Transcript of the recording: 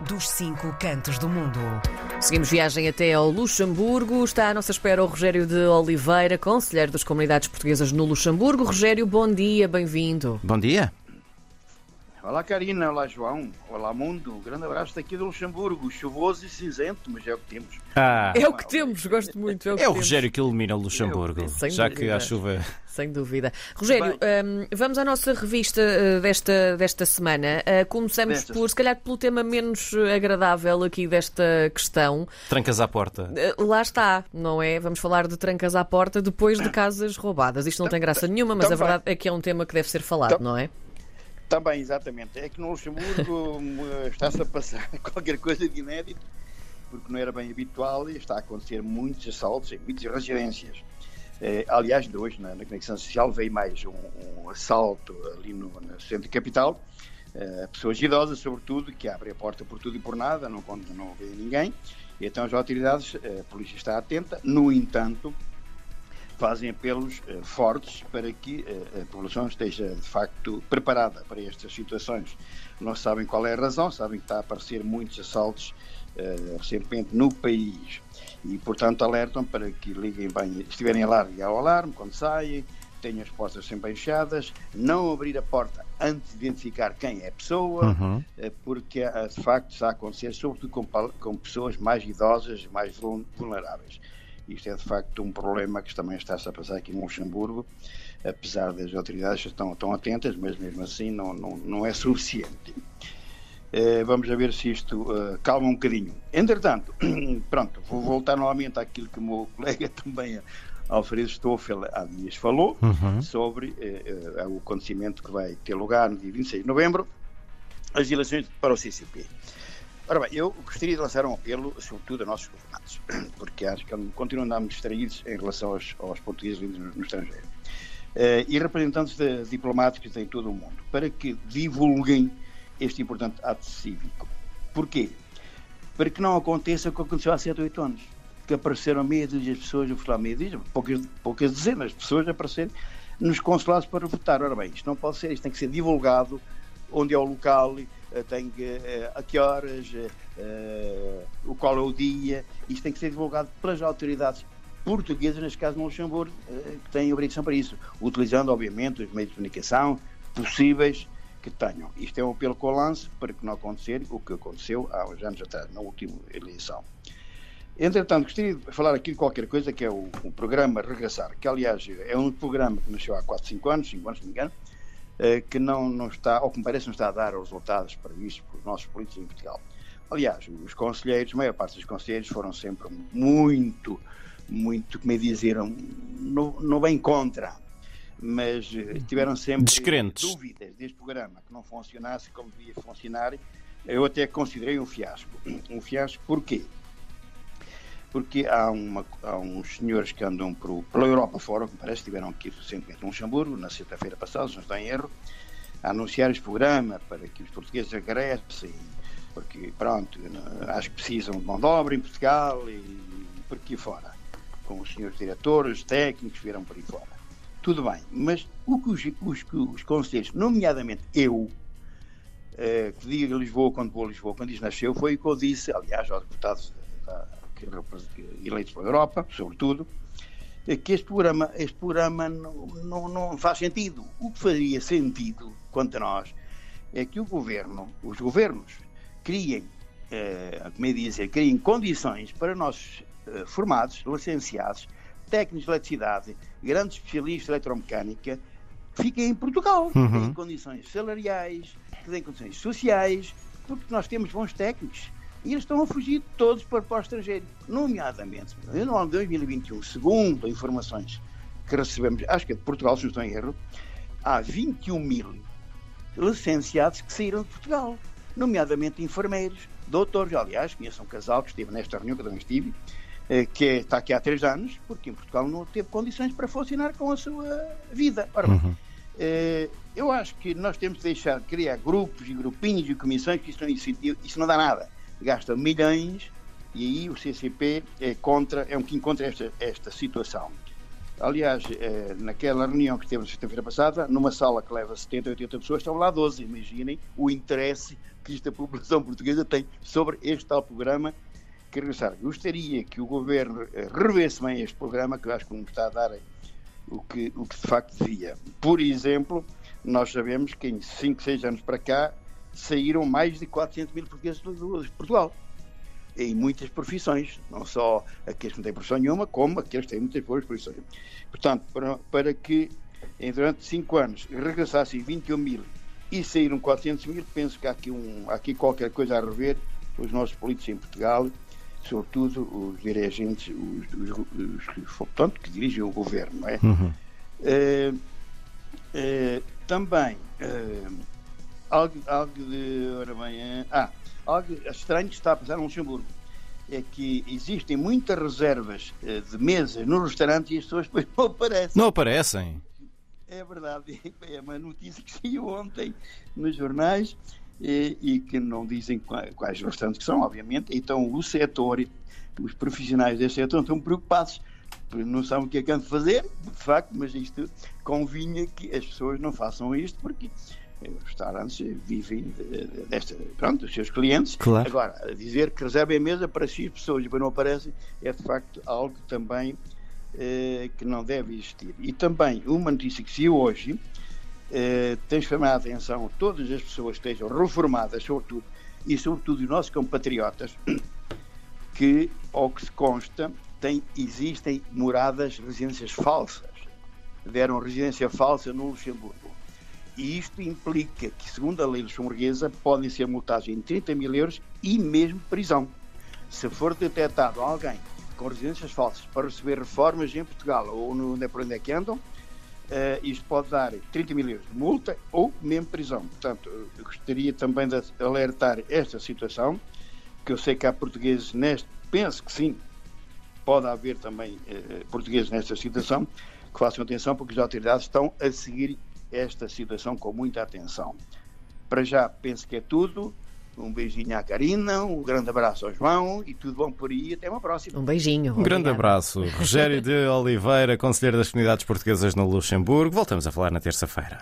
dos cinco cantos do mundo. Seguimos viagem até ao Luxemburgo. Está à nossa espera o Rogério de Oliveira, conselheiro das comunidades portuguesas no Luxemburgo. Rogério, bom dia, bem-vindo. Bom dia. Olá Karina, olá João, olá mundo. Um grande abraço daqui do Luxemburgo, chuvoso e cinzento, mas é o que temos. Ah, É o que temos, gosto muito. É o, que é o temos. Rogério que ilumina o Luxemburgo, Sem já dúvida. que a chuva. Sem dúvida. Rogério, hum, vamos à nossa revista uh, desta, desta semana. Uh, começamos Destas. por, se calhar, pelo tema menos uh, agradável aqui desta questão. Trancas à porta. Uh, Lá está, não é? Vamos falar de trancas à porta depois de casas roubadas. Isto não tem graça nenhuma, mas a Também. verdade é que é um tema que deve ser falado, Tam- não é? Também, exatamente. É que no Luxemburgo eh, está-se a passar qualquer coisa de inédito, porque não era bem habitual e está a acontecer muitos assaltos em muitas residências. Eh, aliás, de hoje, na, na Conexão Social, veio mais um, um assalto ali no, no centro capital. Eh, pessoas idosas, sobretudo, que abrem a porta por tudo e por nada, não, não vê ninguém. E então as autoridades, eh, a polícia está atenta. No entanto, fazem apelos eh, fortes para que eh, a população esteja de facto preparada para estas situações. Não sabem qual é a razão, sabem que está a aparecer muitos assaltos eh, recentemente no país e, portanto, alertam para que liguem bem, estiverem a lá, ligar o alarme quando saem, tenham as portas sempre fechadas, não abrir a porta antes de identificar quem é a pessoa, Uhum. porque de facto está a acontecer, sobretudo com, com pessoas mais idosas, mais vul- vulneráveis. Isto é de facto um problema que também está-se a passar aqui em Luxemburgo, apesar das autoridades estão, estão atentas, mas mesmo assim não, não, não é suficiente. Eh, vamos a ver se isto eh, calma um bocadinho. Entretanto, pronto, vou voltar novamente àquilo que o meu colega também, Alfredo Stoffel, há dias falou, Uhum. sobre eh, o acontecimento que vai ter lugar no dia 26 de novembro, as eleições para o CCP. Ora bem, eu gostaria de lançar um apelo, sobretudo a nossos governantes, porque acho que continuam a andar distraídos em relação aos, aos portugueses vindos no, no estrangeiro. Eh, e representantes de- diplomáticos em todo o mundo, para que divulguem este importante ato cívico. Porquê? Para que não aconteça o que aconteceu há 7 ou 8 anos, que apareceram meia dúzia de pessoas, eu falar meia dúzia, poucas, poucas dezenas de pessoas a aparecerem nos consulados para votar. Ora bem, isto não pode ser, isto tem que ser divulgado, onde é o local, tem que, eh, a que horas, eh, eh, o qual é o dia, isto tem que ser divulgado pelas autoridades portuguesas, neste caso no Luxemburgo, que têm obrigação para isso, utilizando, obviamente, os meios de comunicação possíveis que tenham. Isto é um apelo que eu lanço para que não acontecer o que aconteceu há uns anos atrás, na última eleição. Entretanto, gostaria de falar aqui de qualquer coisa que é o, o programa Regressar, que aliás é um programa que nasceu há 4, 5 anos, 5 anos, se não me engano, que não, não está, ou que me parece não está a dar os resultados previstos pelos nossos políticos em Portugal. Aliás, os conselheiros, a maior parte dos conselheiros foram sempre muito, muito, como é dizer, no, no bem contra, mas eh, tiveram sempre Descrentes. dúvidas deste programa, que não funcionasse como devia funcionar. Eu até considerei um fiasco. Um fiasco porquê? Porque há, uma, há uns senhores que andam por, pela Europa fora, que me parece, estiveram aqui recentemente em Luxemburgo, na sexta-feira passada, se não estou em erro, a anunciar este programa para que os portugueses regressem, porque, pronto, acho que precisam de mão de obra em Portugal e, por aqui fora, com os senhores diretores, técnicos, vieram por aí fora. Tudo bem, mas o que os, os, os conselheiros, nomeadamente eu, eh, que diga Lisboa quando vou a Lisboa, quando isso nasceu, foi o que eu disse, aliás, aos deputados da- que que eleitos pela Europa, sobretudo, é que este programa, este programa não, não, não faz sentido. O que faria sentido, quanto a nós, é que o governo, os governos, criem, eh, como é dizer, criem condições para nós eh, formados, licenciados, técnicos de eletricidade, grandes especialistas de eletromecânica, fiquem em Portugal, que Uhum. têm condições salariais, que têm condições sociais, porque nós temos bons técnicos. E eles estão a fugir todos para, para o estrangeiro, nomeadamente. No ano de 2021, segundo informações que recebemos, acho que é de Portugal, se não estou em erro, há 21 mil licenciados que saíram de Portugal, nomeadamente enfermeiros, doutores. Aliás, conheço um casal que esteve nesta reunião que eu também estive, eh, que é- está aqui há três anos, porque em Portugal não teve condições para funcionar com a sua vida. Ora bem, eh, eu acho que nós temos de deixar de criar grupos e grupinhos e comissões, que isso não, isso, isso não dá nada. Gasta milhões e aí o CCP é contra, é um que encontra esta, esta situação. Aliás, eh, naquela reunião que teve na sexta-feira passada, numa sala que leva 70, 80 pessoas, estão lá 12. Imaginem o interesse que esta população portuguesa tem sobre este tal programa que regressar. Gostaria que o governo eh, revesse bem este programa, que eu acho que não está a dar o que, o que de facto devia. Por exemplo, nós sabemos que em 5, 6 anos para cá saíram mais de 400 mil portugueses de Portugal em muitas profissões, não só aqueles que não têm profissão nenhuma, como aqueles que têm muitas boas profissões. Portanto, para, para que em, durante 5 anos regressassem 21 mil e saíram 400 mil, penso que há aqui, um, há aqui qualquer coisa a rever os nossos políticos em Portugal, sobretudo os dirigentes, os, os, os, portanto, que dirigem o governo. Não é? Uhum. Uh, uh, também, uh, algo, algo de. Ora bem, ah, algo estranho que está a passar no Luxemburgo é que existem muitas reservas eh, de mesas no restaurante e as pessoas depois não aparecem. Não aparecem? É verdade. É uma notícia que saiu ontem nos jornais e, e que não dizem quais, quais restaurantes que são, obviamente. Então o setor, os profissionais desse setor estão preocupados não sabem o que é que han de fazer, de facto, mas isto convinha que as pessoas não façam isto, porque os restaurantes vivem desta, pronto, dos seus clientes. Claro. Agora, dizer que reservem mesa para X pessoas e depois não aparecem é de facto algo também eh, que não deve existir. E também uma notícia que se hoje eh, tem chamado a atenção todas as pessoas que estejam reformadas, sobretudo, e sobretudo os nossos compatriotas, que, ao que se consta, tem, existem moradas, residências falsas. Deram residência falsa no Luxemburgo e isto implica que, segundo a lei luxemburguesa, podem ser multados em 30 mil euros e mesmo prisão. Se for detectado alguém com residências falsas para receber reformas em Portugal ou no, onde é por onde é que andam, uh, isto pode dar 30 mil euros de multa ou mesmo prisão. Portanto, gostaria também de alertar esta situação, que eu sei que há portugueses neste, penso que sim, pode haver também uh, portugueses nesta situação, que façam atenção porque as autoridades estão a seguir esta situação com muita atenção. Para já, penso que é tudo. Um beijinho à Karina, um grande abraço ao João e tudo bom por aí. Até uma próxima. Um beijinho. Um grande abraço. Rogério de Oliveira, Conselheiro das Comunidades Portuguesas no Luxemburgo. Voltamos a falar na terça-feira.